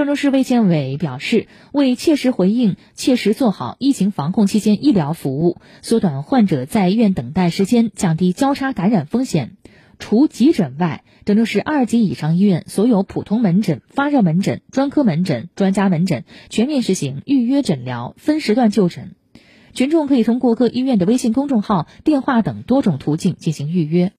郑州市卫健委表示为切实回应切实做好疫情防控期间医疗服务缩短患者在医院等待时间降低交叉感染风险。除急诊外郑州市二级以上医院所有普通门诊发热门诊专科门诊专家门诊全面实行预约诊疗分时段就诊。群众可以通过各医院的微信公众号电话等多种途径进行预约。